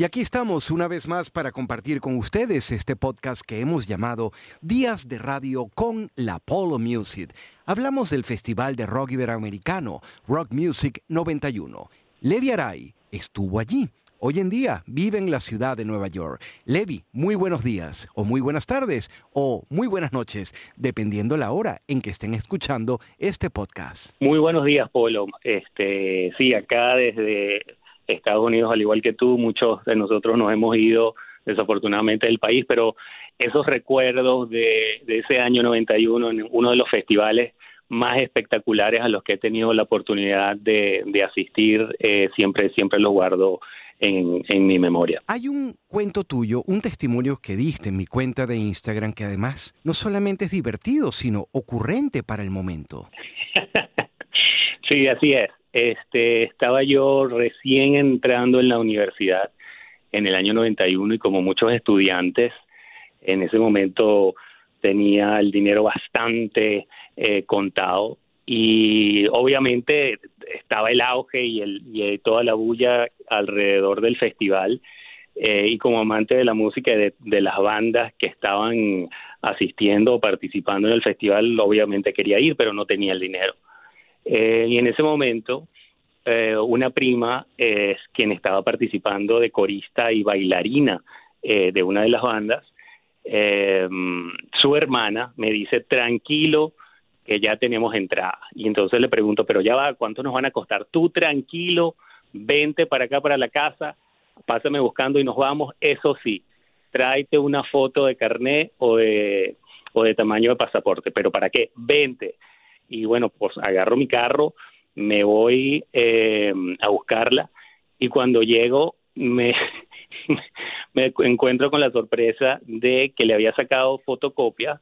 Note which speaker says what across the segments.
Speaker 1: Y aquí estamos una vez más para compartir con ustedes este podcast que hemos llamado Días de Radio con la Polo Music. Hablamos del Festival de Rock Iberoamericano, Rock Music 91. Levi Aray estuvo allí. Hoy en día vive en la ciudad de Nueva York. Levi, muy buenos días, o muy buenas tardes, o muy buenas noches, dependiendo la hora en que estén escuchando este podcast.
Speaker 2: Muy buenos días, Polo. Este, sí, acá desde Estados Unidos, al igual que tú, muchos de nosotros nos hemos ido desafortunadamente del país, pero esos recuerdos de, ese año 91 en uno de los festivales más espectaculares a los que he tenido la oportunidad de, asistir, eh, siempre, siempre los guardo en, en, mi memoria.
Speaker 1: Hay un cuento tuyo, un testimonio que diste en mi cuenta de Instagram que además no solamente es divertido, sino ocurrente para el momento.
Speaker 2: sí, así es. Este, estaba yo recién entrando en la universidad en el año 91 y como muchos estudiantes, en ese momento tenía el dinero bastante eh, contado y obviamente estaba el auge y, el, y toda la bulla alrededor del festival eh, y como amante de la música de, de las bandas que estaban asistiendo o participando en el festival obviamente quería ir pero no tenía el dinero eh, y en ese momento, eh, una prima es quien estaba participando de corista y bailarina eh, de una de las bandas. su hermana me dice, tranquilo, que ya tenemos entrada. Y entonces le pregunto, pero ya va, ¿cuánto nos van a costar? Tú tranquilo, vente para acá, para la casa, pásame buscando y nos vamos. Eso sí, tráete una foto de carné o de, o de tamaño de pasaporte. ¿Pero para qué? Vente y bueno, pues agarro mi carro, me voy eh, a buscarla y cuando llego me, me encuentro con la sorpresa de que le había sacado fotocopia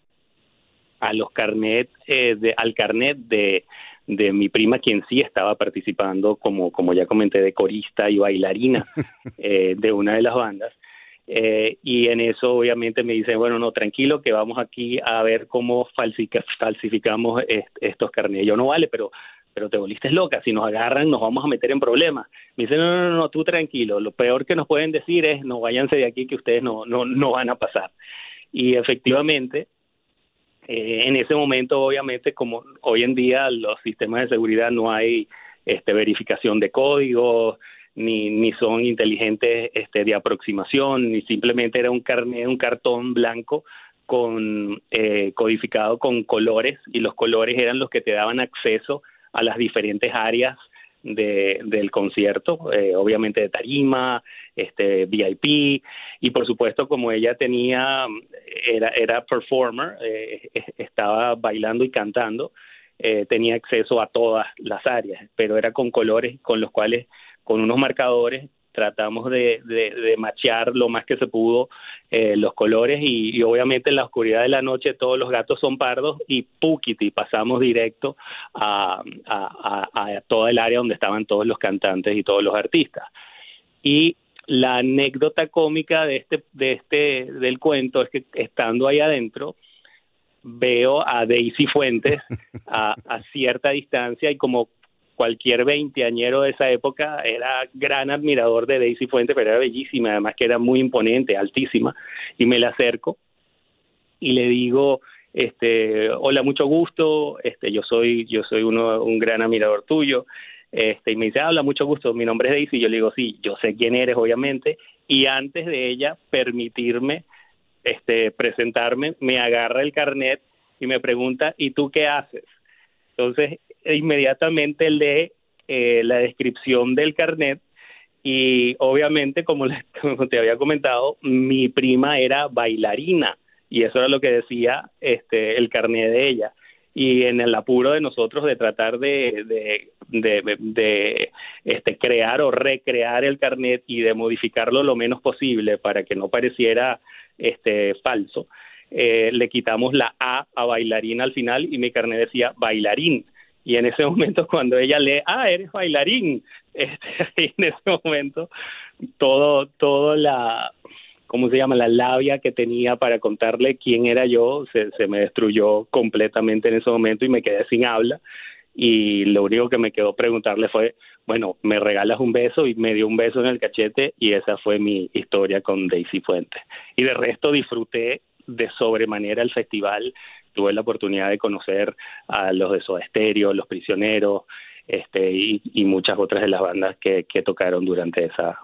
Speaker 2: a los carnet, eh, de, al carnet de, de mi prima, quien sí estaba participando como, como ya comenté, de corista y bailarina eh, de una de las bandas. Eh, y en eso obviamente me dicen, bueno, no, tranquilo, que vamos aquí a ver cómo falsificamos estos carnets. Yo no vale, pero pero te volviste loca, si nos agarran nos vamos a meter en problemas. Me dicen, no, no, no, tú tranquilo, lo peor que nos pueden decir es, no, váyanse de aquí que ustedes no, no, no van a pasar. Y efectivamente, eh, en ese momento, obviamente, como hoy en día los sistemas de seguridad no hay este, verificación de códigos, ni, ni son inteligentes este, de aproximación, ni simplemente era un carnet, un cartón blanco con eh, codificado con colores y los colores eran los que te daban acceso a las diferentes áreas de, del concierto, eh, obviamente de tarima, este VIP y por supuesto como ella tenía era era performer, eh, estaba bailando y cantando, tenía acceso a todas las áreas, pero era con colores con los cuales con unos marcadores tratamos de, de, machear lo más que se pudo eh, los colores y, obviamente en la oscuridad de la noche todos los gatos son pardos y pukiti pasamos directo a, a, a, toda el área donde estaban todos los cantantes y todos los artistas. Y la anécdota cómica de este de este del cuento es que estando ahí adentro veo a Daisy Fuentes a cierta distancia y como cualquier veinteañero de esa época era gran admirador de Daisy Fuente, pero era bellísima, además que era muy imponente, altísima, y me la acerco y le digo, este, hola, mucho gusto, este, yo soy, yo soy uno, un gran admirador tuyo, este, y me dice, habla, mucho gusto, mi nombre es Daisy, y yo le digo, sí, yo sé quién eres, obviamente, y antes de ella permitirme, este, presentarme, me agarra el carnet y me pregunta, ¿y tú qué haces? Entonces, inmediatamente lee eh, la descripción del carnet y obviamente, como, te había comentado, mi prima era bailarina y eso era lo que decía este el carnet de ella y en el apuro de nosotros de tratar de, este, crear o recrear el carnet y de modificarlo lo menos posible para que no pareciera este falso, eh, le quitamos la A a bailarina al final y mi carnet decía bailarín. Y en ese momento cuando ella lee, ah, eres bailarín, este, en ese momento todo, todo la, ¿cómo se llama? La labia que tenía para contarle quién era yo se, se me destruyó completamente en ese momento y me quedé sin habla y lo único que me quedó preguntarle fue bueno, me regalas un beso y me dio un beso en el cachete y esa fue mi historia con Daisy Fuentes. Y de resto disfruté de sobremanera el festival, tuve la oportunidad de conocer a los de Soda Stereo, los prisioneros, este, y, muchas otras de las bandas que, que tocaron durante esa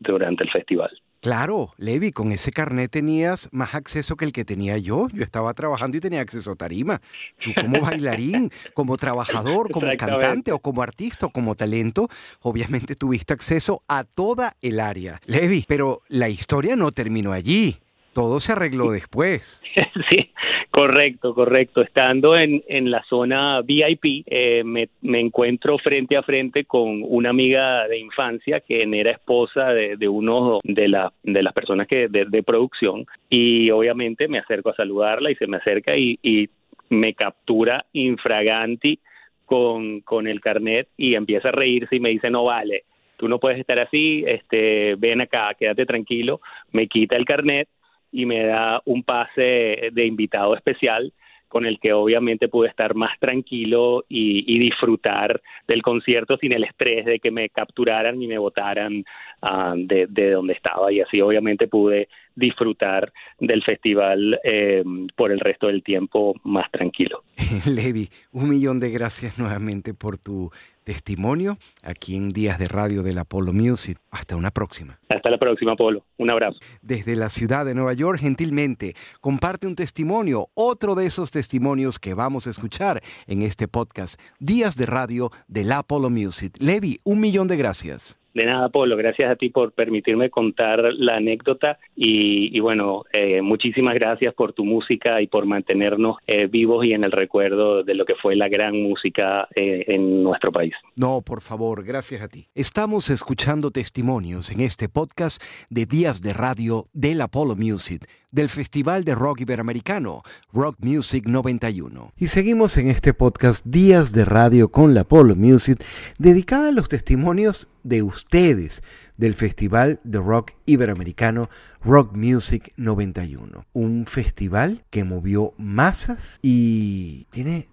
Speaker 2: durante el festival.
Speaker 1: Claro, Levi, con ese carnet tenías más acceso que el que tenía yo. Yo estaba trabajando y tenía acceso a tarima. Tú como bailarín, como trabajador, como cantante o como artista o como talento, obviamente tuviste acceso a toda el área. Levi, pero la historia no terminó allí. Todo se arregló después.
Speaker 2: Sí, correcto, correcto. Estando en, en la zona VIP, eh, me, me, encuentro frente a frente con una amiga de infancia que era esposa de, de uno de, la, de las personas que de, de, producción y obviamente me acerco a saludarla y se me acerca y, y me captura infraganti con, con el carnet y empieza a reírse y me dice no vale tú no puedes estar así, este, ven acá, quédate tranquilo, me quita el carnet y me da un pase de invitado especial con el que obviamente pude estar más tranquilo y, disfrutar del concierto sin el estrés de que me capturaran y me votaran ah, de, de, donde estaba. Y así obviamente pude disfrutar del festival eh, por el resto del tiempo más tranquilo.
Speaker 1: Levi, un millón de gracias nuevamente por tu testimonio aquí en Días de Radio del Apollo Music. Hasta una próxima.
Speaker 2: Hasta la próxima, Apolo. Un abrazo.
Speaker 1: Desde la ciudad de Nueva York, gentilmente, comparte un testimonio, otro de esos testimonios que vamos a escuchar en este podcast, Días de Radio del Apollo Music. Levi, un millón de gracias.
Speaker 2: De nada, Polo, gracias a ti por permitirme contar la anécdota y, bueno, eh, muchísimas gracias por tu música y por mantenernos eh, vivos y en el recuerdo de lo que fue la gran música eh, en nuestro país.
Speaker 1: No, por favor, gracias a ti. Estamos escuchando testimonios en este podcast de Días de Radio del Apollo Music del Festival de Rock Iberoamericano, Rock Music 91. Y seguimos en este podcast Días de Radio con la Polo Music, dedicada a los testimonios de ustedes del Festival de Rock Iberoamericano Rock Music 91. Un festival que movió masas y tiene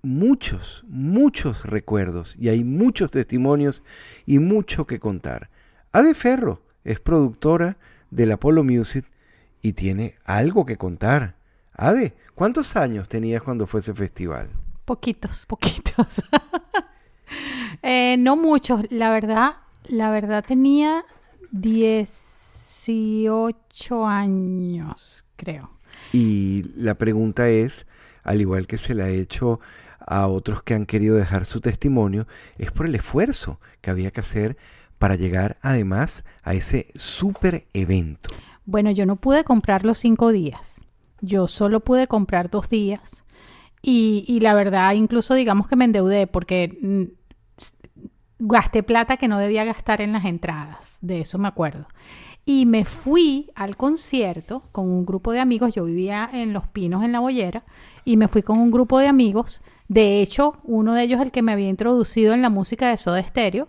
Speaker 1: muchos, muchos recuerdos y hay muchos testimonios y mucho que contar. Ade Ferro es productora del Apollo Music y tiene algo que contar. Ade, ¿cuántos años tenías cuando fue ese festival?
Speaker 3: Poquitos, poquitos. Eh, no muchos, la verdad, la verdad tenía 18 años, creo.
Speaker 1: Y la pregunta es, al igual que se la ha hecho a otros que han querido dejar su testimonio, es por el esfuerzo que había que hacer para llegar además a ese super evento.
Speaker 3: Bueno, yo no pude comprar los cinco días. Yo solo pude comprar dos días. Y, la verdad, incluso digamos que me endeudé porque mm, gasté plata que no debía gastar en las entradas. De eso me acuerdo. Y me fui al concierto con un grupo de amigos. Yo vivía en Los Pinos, en La Bollera. Y me fui con un grupo de amigos. De hecho, uno de ellos, el que me había introducido en la música de Soda Stereo,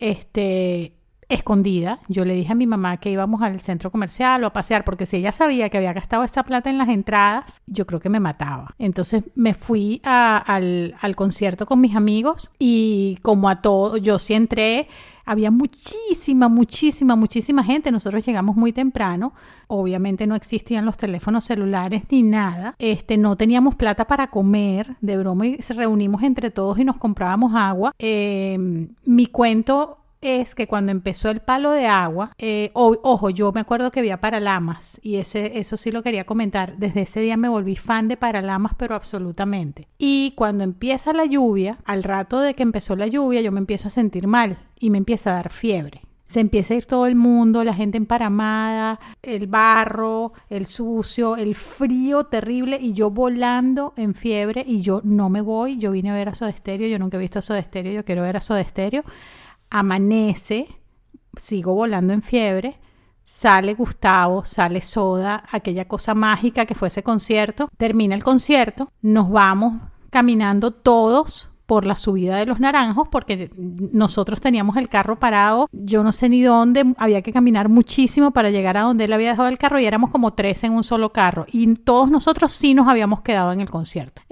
Speaker 3: este, escondida. Yo le dije a mi mamá que íbamos al centro comercial o a pasear, porque si ella sabía que había gastado esa plata en las entradas, yo creo que me mataba. Entonces me fui al, al, concierto con mis amigos y como a todo, yo sí entré. Había muchísima, muchísima, muchísima gente. Nosotros llegamos muy temprano. Obviamente no existían los teléfonos celulares ni nada. Este, no teníamos plata para comer, de broma, y se reunimos entre todos y nos comprábamos agua. Eh, mi cuento es que cuando empezó el palo de agua, eh, ojo, yo me acuerdo que había Paralamas y ese, eso sí lo quería comentar. Desde ese día me volví fan de Paralamas, pero absolutamente. Y cuando empieza la lluvia, al rato de que empezó la lluvia, yo me empiezo a sentir mal y me empieza a dar fiebre. Se empieza a ir todo el mundo, la gente emparamada, el barro, el sucio, el frío terrible y yo volando en fiebre y yo no me voy. Yo vine a ver a Soda Stereo, yo nunca he visto a Soda Stereo, yo quiero ver a Soda Stereo amanece, sigo volando en fiebre, sale Gustavo, sale Soda, aquella cosa mágica que fue ese concierto, termina el concierto, nos vamos caminando todos por la subida de los naranjos porque nosotros teníamos el carro parado, yo no sé ni dónde, había que caminar muchísimo para llegar a donde él había dejado el carro y éramos como tres en un solo carro y todos nosotros sí nos habíamos quedado en el concierto.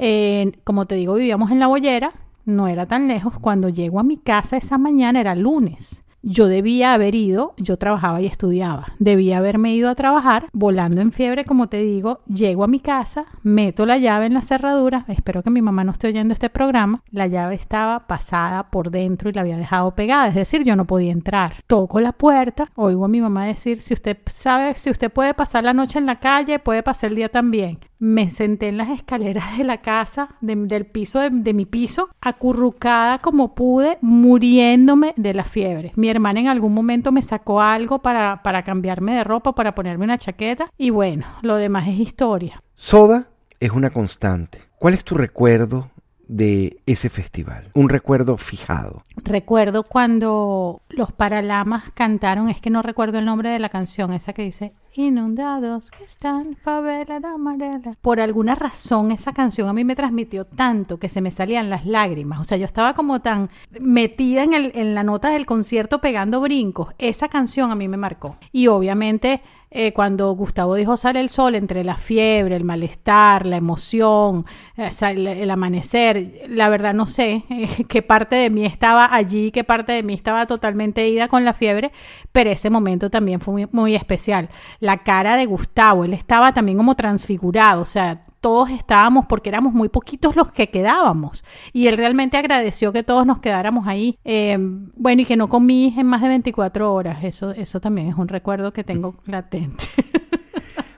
Speaker 3: como te digo, vivíamos en la bollera, no era tan lejos, cuando llego a mi casa esa mañana era lunes. Yo debía haber ido, yo trabajaba y estudiaba, debía haberme ido a trabajar, volando en fiebre, como te digo, llego a mi casa, meto la llave en la cerradura, espero que mi mamá no esté oyendo este programa, la llave estaba pasada por dentro y la había dejado pegada, es decir, yo no podía entrar. Toco la puerta, oigo a mi mamá decir, si usted sabe, si usted puede pasar la noche en la calle, puede pasar el día también me senté en las escaleras de la casa, del piso de, mi piso, acurrucada como pude, muriéndome de la fiebre. Mi hermana en algún momento me sacó algo para, para cambiarme de ropa, para ponerme una chaqueta y bueno, lo demás es historia.
Speaker 1: Soda es una constante. ¿Cuál es tu recuerdo de ese festival? Un recuerdo fijado.
Speaker 3: Recuerdo cuando los Paralamas cantaron, es que no recuerdo el nombre de la canción, esa que dice Inundados que están favela de amarela. Por alguna razón esa canción a mí me transmitió tanto que se me salían las lágrimas. O sea, yo estaba como tan metida en, el, en la nota del concierto pegando brincos. Esa canción a mí me marcó. Y obviamente eh, cuando Gustavo dijo sale el sol, entre la fiebre, el malestar, la emoción, eh, el, amanecer, la verdad no sé eh, qué parte de mí estaba allí, qué parte de mí estaba totalmente ida con la fiebre, pero ese momento también fue muy, muy especial. La cara de Gustavo, él estaba también como transfigurado, o sea, todos estábamos porque éramos muy poquitos los que quedábamos. Y él realmente agradeció que todos nos quedáramos ahí. Eh, bueno, y que no comí en más de 24 horas. Eso, eso también es un recuerdo que tengo latente.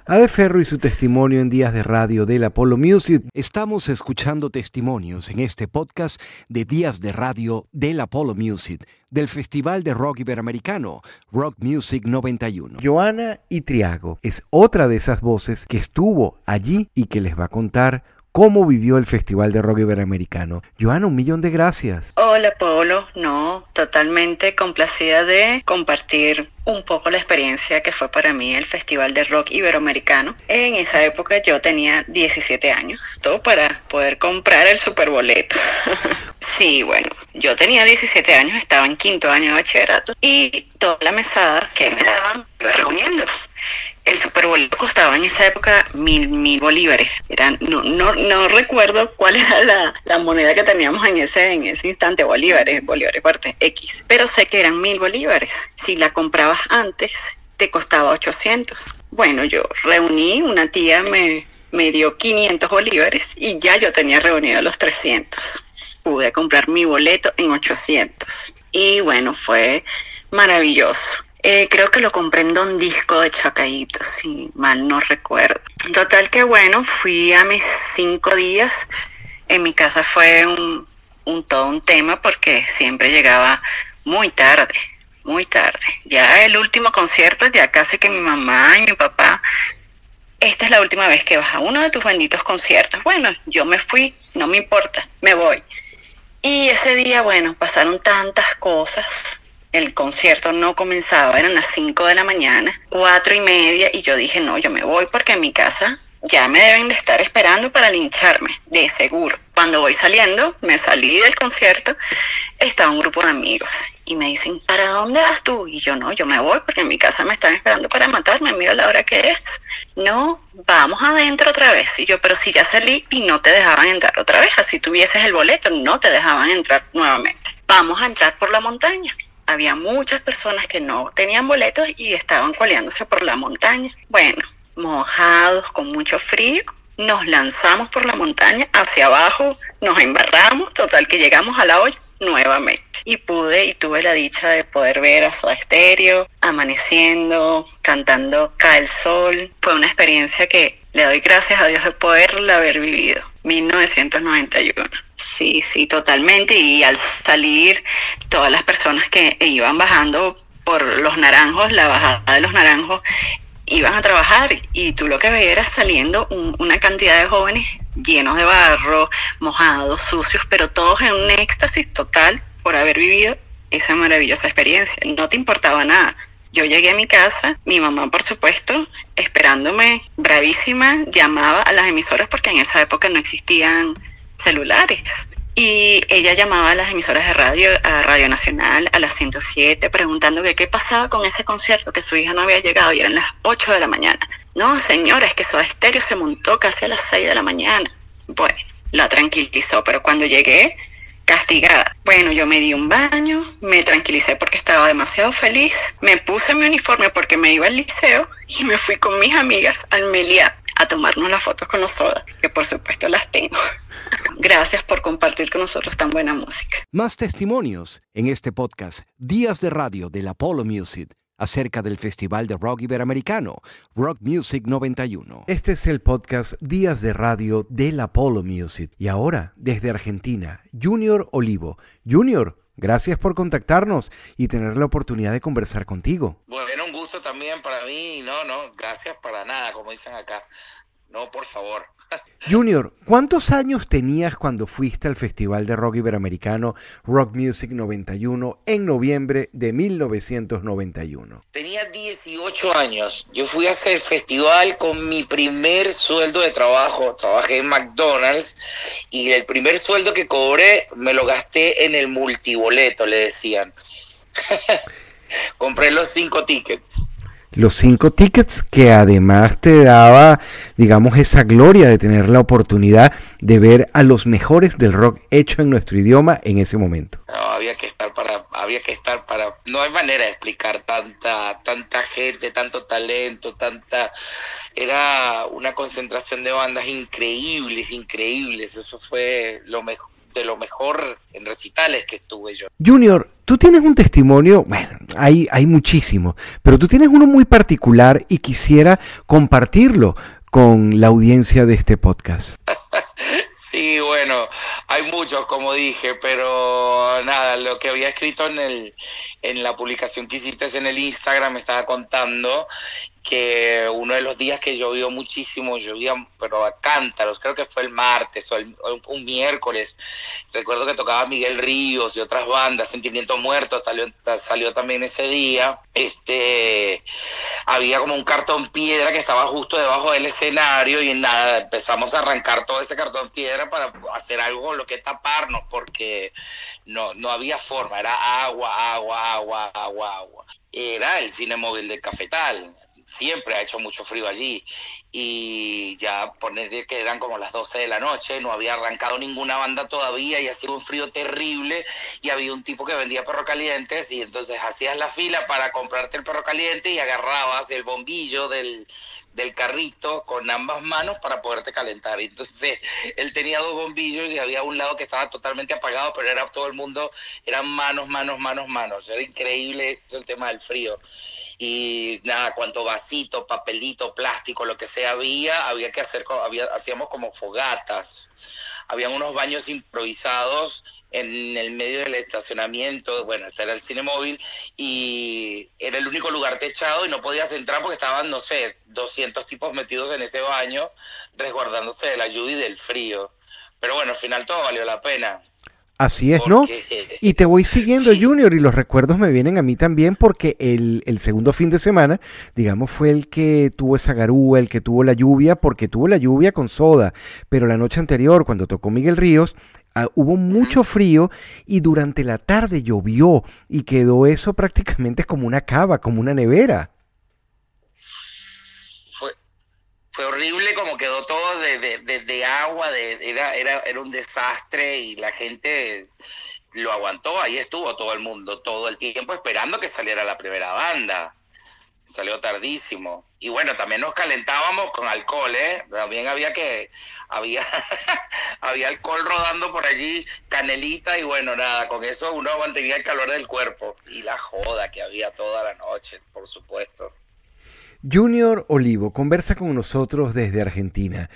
Speaker 1: Ade Ferro y su testimonio en Días de Radio del Apollo Music. Estamos escuchando testimonios en este podcast de Días de Radio del Apollo Music, del Festival de Rock Iberoamericano, Rock Music 91. Joana Itriago es otra de esas voces que estuvo allí y que les va a contar cómo vivió el Festival de Rock Iberoamericano. Joana, un millón de gracias.
Speaker 4: Hola, Pablo. No, totalmente complacida de compartir un poco la experiencia que fue para mí el Festival de Rock Iberoamericano. En esa época yo tenía 17 años, todo para poder comprar el superboleto. sí, bueno, yo tenía 17 años, estaba en quinto año de bachillerato y toda la mesada que me daban iba reuniendo el Super costaba en esa época mil, mil bolívares. No, no, no recuerdo cuál era la, la, moneda que teníamos en ese, en ese instante, bolívares, bolívares fuertes, X. Pero sé que eran mil bolívares. Si la comprabas antes, te costaba 800. Bueno, yo reuní, una tía me, me dio 500 bolívares y ya yo tenía reunido los 300. Pude comprar mi boleto en 800. Y bueno, fue maravilloso. Eh, creo que lo compré en Don Disco de Chacaíto, si mal no recuerdo. Total que bueno, fui a mis cinco días. En mi casa fue un, un todo un tema porque siempre llegaba muy tarde, muy tarde. Ya el último concierto, ya casi que mi mamá y mi papá, esta es la última vez que vas a uno de tus benditos conciertos. Bueno, yo me fui, no me importa, me voy. Y ese día, bueno, pasaron tantas cosas el concierto no comenzaba, eran las 5 de la mañana, cuatro y media, y yo dije, no, yo me voy porque en mi casa ya me deben de estar esperando para lincharme, de seguro. Cuando voy saliendo, me salí del concierto, estaba un grupo de amigos y me dicen, ¿para dónde vas tú? Y yo no, yo me voy porque en mi casa me están esperando para matarme, mira la hora que es. No, vamos adentro otra vez. Y yo, pero si ya salí y no te dejaban entrar otra vez, así tuvieses el boleto, no te dejaban entrar nuevamente. Vamos a entrar por la montaña había muchas personas que no tenían boletos y estaban coleándose por la montaña. Bueno, mojados, con mucho frío, nos lanzamos por la montaña hacia abajo, nos embarramos, total que llegamos a la olla nuevamente. Y pude y tuve la dicha de poder ver a su Estéreo amaneciendo, cantando Cae el Sol. Fue una experiencia que le doy gracias a Dios de poderla haber vivido. 1991. Sí, sí, totalmente. Y al salir, todas las personas que iban bajando por los naranjos, la bajada de los naranjos, iban a trabajar y tú lo que veías era saliendo una cantidad de jóvenes llenos de barro, mojados, sucios, pero todos en un éxtasis total por haber vivido esa maravillosa experiencia. No te importaba nada. Yo llegué a mi casa, mi mamá por supuesto, esperándome, bravísima, llamaba a las emisoras porque en esa época no existían celulares. Y ella llamaba a las emisoras de radio, a Radio Nacional, a las 107, preguntando qué pasaba con ese concierto, que su hija no había llegado y eran las 8 de la mañana. No, señora, es que su estéreo se montó casi a las 6 de la mañana. Bueno, la tranquilizó, pero cuando llegué, castigada. Bueno, yo me di un baño, me tranquilicé porque estaba demasiado feliz, me puse mi uniforme porque me iba al liceo y me fui con mis amigas al Meliá a tomarnos las fotos con los sodas, que por supuesto las tengo. Gracias por compartir con nosotros tan buena música.
Speaker 1: Más testimonios en este podcast, Días de Radio del Apollo Music acerca del Festival de Rock Iberoamericano, Rock Music 91. Este es el podcast Días de Radio del Apollo Music. Y ahora, desde Argentina, Junior Olivo. Junior, gracias por contactarnos y tener la oportunidad de conversar contigo.
Speaker 5: Bueno, un gusto también para mí. No, no, gracias para nada, como dicen acá. No, por favor.
Speaker 1: Junior, ¿cuántos años tenías cuando fuiste al Festival de Rock Iberoamericano Rock Music 91 en noviembre de 1991?
Speaker 5: Tenía 18 años. Yo fui a hacer festival con mi primer sueldo de trabajo. Trabajé en McDonald's y el primer sueldo que cobré me lo gasté en el multiboleto, le decían. Compré los cinco tickets
Speaker 1: los cinco tickets que además te daba, digamos, esa gloria de tener la oportunidad de ver a los mejores del rock hecho en nuestro idioma en ese momento.
Speaker 5: No, había que estar para, había que estar para, no hay manera de explicar tanta, tanta gente, tanto talento, tanta, era una concentración de bandas increíbles, increíbles, eso fue lo mejor de lo mejor en recitales que estuve yo.
Speaker 1: Junior, tú tienes un testimonio, bueno, hay, hay muchísimo, pero tú tienes uno muy particular y quisiera compartirlo con la audiencia de este podcast.
Speaker 5: Sí, bueno, hay muchos, como dije, pero nada, lo que había escrito en, el, en la publicación que hiciste en el Instagram me estaba contando que uno de los días que llovió muchísimo, llovía, pero a cántaros, creo que fue el martes o, un miércoles. Recuerdo que tocaba Miguel Ríos y otras bandas, Sentimiento Muerto salió, salió también ese día. Este, había como un cartón piedra que estaba justo debajo del escenario y nada, empezamos a arrancar todo ese cartón piedra para hacer algo con lo que taparnos, porque no, no había forma, era agua, agua, agua, agua, agua. Era el cine móvil del Cafetal siempre ha hecho mucho frío allí y ya poner que eran como las 12 de la noche, no había arrancado ninguna banda todavía y hacía un frío terrible y había un tipo que vendía perro calientes y entonces hacías la fila para comprarte el perro caliente y agarrabas el bombillo del, del carrito con ambas manos para poderte calentar. Entonces él tenía dos bombillos y había un lado que estaba totalmente apagado, pero era todo el mundo, eran manos, manos, manos, manos. Era increíble ese el tema del frío y nada, cuanto vasito, papelito, plástico, lo que sea había, había que hacer, había, hacíamos como fogatas. Habían unos baños improvisados en el medio del estacionamiento, bueno, este era el cine móvil, y era el único lugar techado y no podías entrar porque estaban, no sé, 200 tipos metidos en ese baño, resguardándose de la lluvia y del frío. Pero bueno, al final todo valió la pena.
Speaker 1: Así es, ¿no? Y te voy siguiendo, Junior, y los recuerdos me vienen a mí también porque el, el, segundo fin de semana, digamos, fue el que tuvo esa garúa, el que tuvo la lluvia, porque tuvo la lluvia con soda. Pero la noche anterior, cuando tocó Miguel Ríos, ah, hubo mucho frío y durante la tarde llovió y quedó eso prácticamente como una cava, como una nevera.
Speaker 5: Fue horrible como quedó todo de, de, de, agua, de, era, era, era un desastre y la gente lo aguantó, ahí estuvo todo el mundo, todo el tiempo esperando que saliera la primera banda. Salió tardísimo. Y bueno, también nos calentábamos con alcohol, ¿eh? También había que, había, había alcohol rodando por allí, canelita y bueno, nada, con eso uno mantenía el calor del cuerpo. Y la joda que había toda la noche, por supuesto.
Speaker 1: Junior Olivo conversa con nosotros desde Argentina.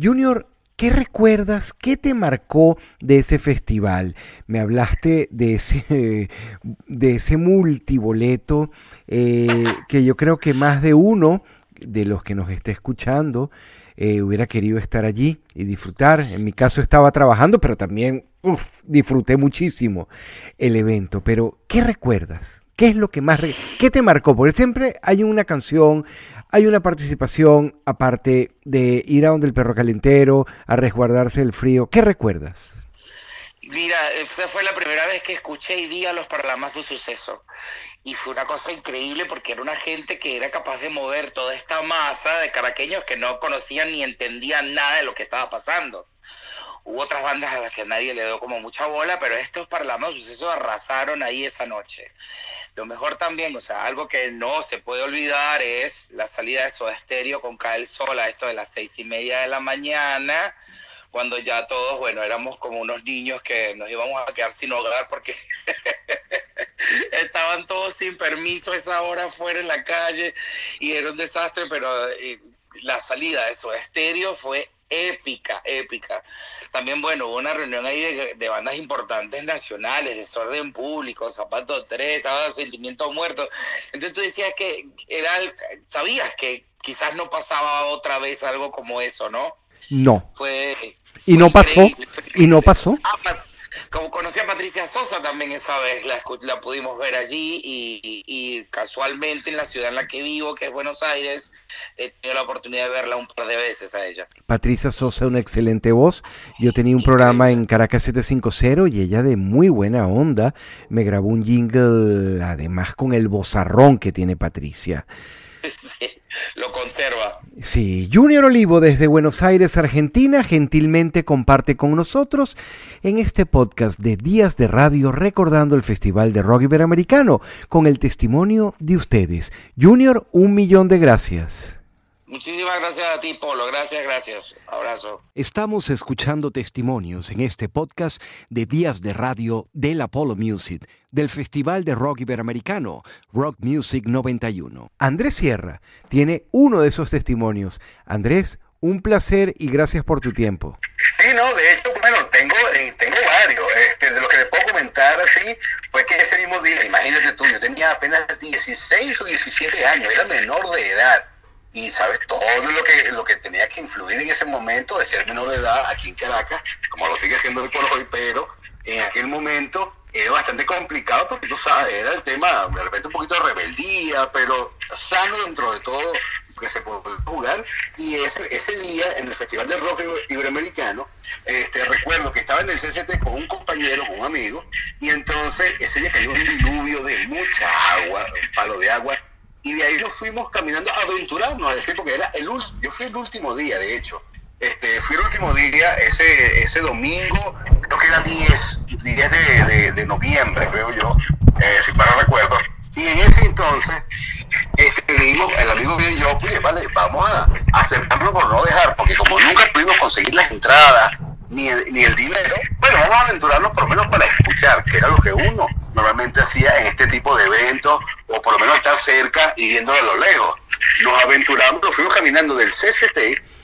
Speaker 1: Junior, ¿qué recuerdas? ¿Qué te marcó de ese festival? Me hablaste de ese, de ese multiboleto eh, que yo creo que más de uno de los que nos esté escuchando eh, hubiera querido estar allí y disfrutar. En mi caso estaba trabajando, pero también disfruté muchísimo el evento. Pero, ¿qué recuerdas? ¿Qué es lo que más... ¿Qué te marcó? Porque siempre hay una canción, hay una participación, aparte de ir a donde el perro calentero, a resguardarse del frío. ¿Qué recuerdas?
Speaker 5: Mira, esa fue la primera vez que escuché y vi a los Paralamas de suceso. Y fue una cosa increíble porque era una gente que era capaz de mover toda esta masa de caraqueños que no conocían ni entendían nada de lo que estaba pasando. hubo otras bandas a las que nadie le dio como mucha bola, pero estos Parlama Sucesos arrasaron ahí esa noche. Lo mejor también, o sea, algo que no se puede olvidar es la salida de Soda Stereo con Cae el Sol a esto de las seis y media de la mañana, cuando ya todos, bueno, éramos como unos niños que nos íbamos a quedar sin hogar porque estaban todos sin permiso esa hora fuera en la calle y era un desastre, pero eh, la salida de Soda Stereo fue épica, épica. También, bueno, hubo una reunión ahí de, bandas importantes nacionales, Desorden Público, Zapato 3, estaba Sentimiento Muerto. Entonces tú decías que era, sabías que quizás no pasaba otra vez algo como eso, ¿no?
Speaker 1: No.
Speaker 5: Fue.
Speaker 1: Y no pasó. Y no pasó.
Speaker 5: Ah, como conocí a Patricia Sosa también esa vez, la, la pudimos ver allí y, casualmente en la ciudad en la que vivo, que es Buenos Aires, he tenido la oportunidad de verla un par de veces a ella.
Speaker 1: Patricia Sosa, una excelente voz. Yo tenía un programa en Caracas 750 y ella de muy buena onda me grabó un jingle, además con el bozarrón que tiene Patricia.
Speaker 5: Sí lo conserva.
Speaker 1: Sí, Junior Olivo desde Buenos Aires, Argentina, gentilmente comparte con nosotros en este podcast de Días de Radio recordando el Festival de Rock Iberoamericano con el testimonio de ustedes. Junior, un millón de gracias.
Speaker 5: Muchísimas gracias a ti, Polo. Gracias, gracias. Abrazo.
Speaker 1: Estamos escuchando testimonios en este podcast de Días de Radio del Apollo Music, del Festival de Rock Iberoamericano, Rock Music 91. Andrés Sierra tiene uno de esos testimonios. Andrés, un placer y gracias por tu tiempo.
Speaker 6: Sí, no, de hecho, bueno, tengo, eh, tengo varios. Este, de lo que le puedo comentar así fue que ese mismo día, imagínate tú, yo tenía apenas 16 o 17 años, era menor de edad y sabes todo lo que lo que tenía que influir en ese momento de ser menor de edad aquí en Caracas, como lo sigue siendo por hoy, pero en aquel momento era bastante complicado porque tú sabes, era el tema, de repente un poquito de rebeldía, pero sano dentro de todo que se puede jugar. Y ese, ese día en el Festival de Rock Iberoamericano, este, recuerdo que estaba en el CCT con un compañero, con un amigo, y entonces ese día cayó un diluvio de mucha agua, un palo de agua, y de ahí nos fuimos caminando aventurarnos, a decir, porque era el yo fui el último día, de hecho. Este, fui el último día, ese, ese domingo, creo que era 10, 10 de, de, noviembre, creo yo, eh, si para recuerdo. Y en ese entonces, este, el amigo y yo, oye, vale, vamos a, acercarnos por no dejar, porque como nunca pudimos conseguir las entradas, ni el, ni el dinero, bueno, vamos a aventurarnos por lo menos para escuchar, que era lo que uno normalmente hacía en este tipo de eventos, cerca y viéndolo a lo lejos. Nos aventuramos, nos fuimos caminando del CCT,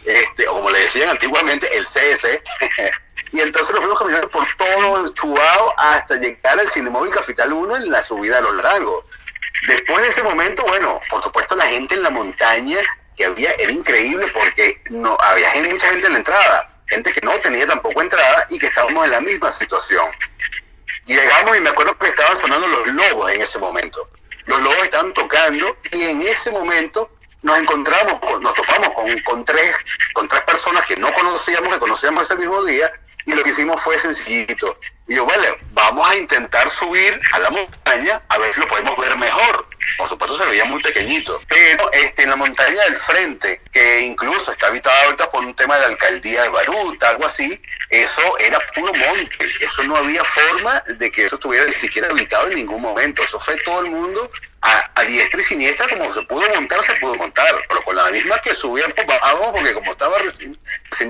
Speaker 6: este, como le decían antiguamente, el CS, y entonces nos fuimos caminando por todo Chubao hasta llegar al Cinemóvil Capital 1 en la subida a los lagos. Después de ese momento, bueno, por supuesto la gente en la montaña que había era increíble porque no había mucha gente en la entrada, gente que no tenía tampoco entrada y que estábamos en la misma situación. Llegamos y me acuerdo que estaban sonando los lobos en ese momento. Los lobos estaban tocando y en ese momento nos encontramos, nos topamos con, con, tres, con tres personas que no conocíamos, que conocíamos ese mismo día, y lo que hicimos fue sencillito. Yo, vale, vamos a intentar subir a la montaña a ver si lo podemos ver mejor. Por supuesto se veía muy pequeñito, pero este, en la montaña del frente, que incluso está habitada ahorita por un tema de la alcaldía de Baruta, algo así, eso era puro monte, eso no había forma de que eso estuviera ni siquiera habitado en ningún momento, eso fue todo el mundo a, diestra y siniestra, como se pudo montar, se pudo montar, pero con la misma que subían, pues bajábamos, porque como estaba recién,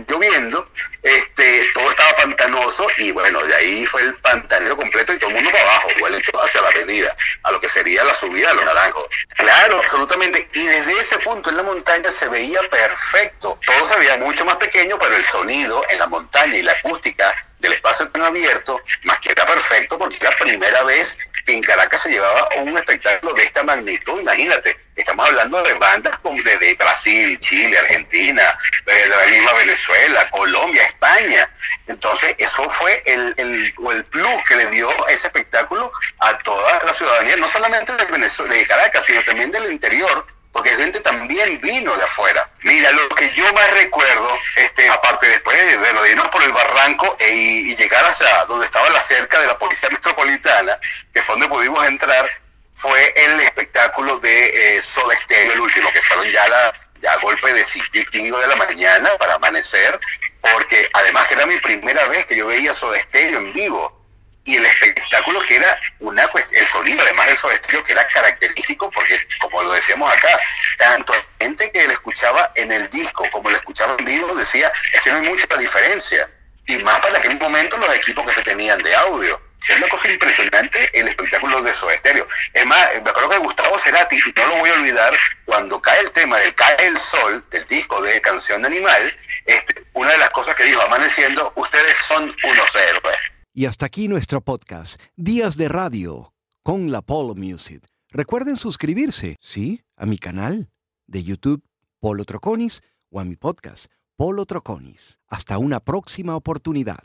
Speaker 6: lloviendo, este, todo estaba pantanoso y bueno, de ahí fue el pantanero completo y todo el mundo para abajo, igual hacia la avenida, a lo que sería la subida de los naranjos. Claro, absolutamente, y desde ese punto en la montaña se veía perfecto, todo se veía mucho más pequeño, pero el sonido en la montaña y la acústica del espacio tan abierto, más que era perfecto porque era la primera vez en Caracas se llevaba un espectáculo de esta magnitud, imagínate, estamos hablando de bandas como de, Brasil, Chile, Argentina, de la misma Venezuela, Colombia, España. Entonces, eso fue el, el, el plus que le dio ese espectáculo a toda la ciudadanía, no solamente de, de Caracas, sino también del interior, porque gente también vino de afuera. Mira, lo que yo más recuerdo, este, aparte después de, bueno, irnos por el barranco e, y llegar hasta donde estaba la cerca de la Policía Metropolitana, que fue donde pudimos entrar, fue el espectáculo de eh, el último, que fueron ya la ya golpe de 5 de la mañana para amanecer, porque además que era mi primera vez que yo veía Soda en vivo y el espectáculo que era una cuestión, el sonido además del Stereo que era característico porque como lo decíamos acá, tanto gente que lo escuchaba en el disco como lo escuchaba en vivo decía, es que no hay mucha diferencia y más para aquel momento los equipos que se tenían de audio. Es una cosa impresionante el espectáculo de Soda Stereo. Es más, me acuerdo que Gustavo Cerati, no lo voy a olvidar, cuando cae el tema del Cae el Sol, del disco de Canción de Animal, este, una de las cosas que dijo amaneciendo, ustedes son unos héroes.
Speaker 7: Y hasta aquí nuestro podcast, Días de Radio, con la Polo Music. Recuerden suscribirse, ¿sí? A mi canal de YouTube, Polo Troconis, o a mi podcast, Polo Troconis. Hasta una próxima oportunidad.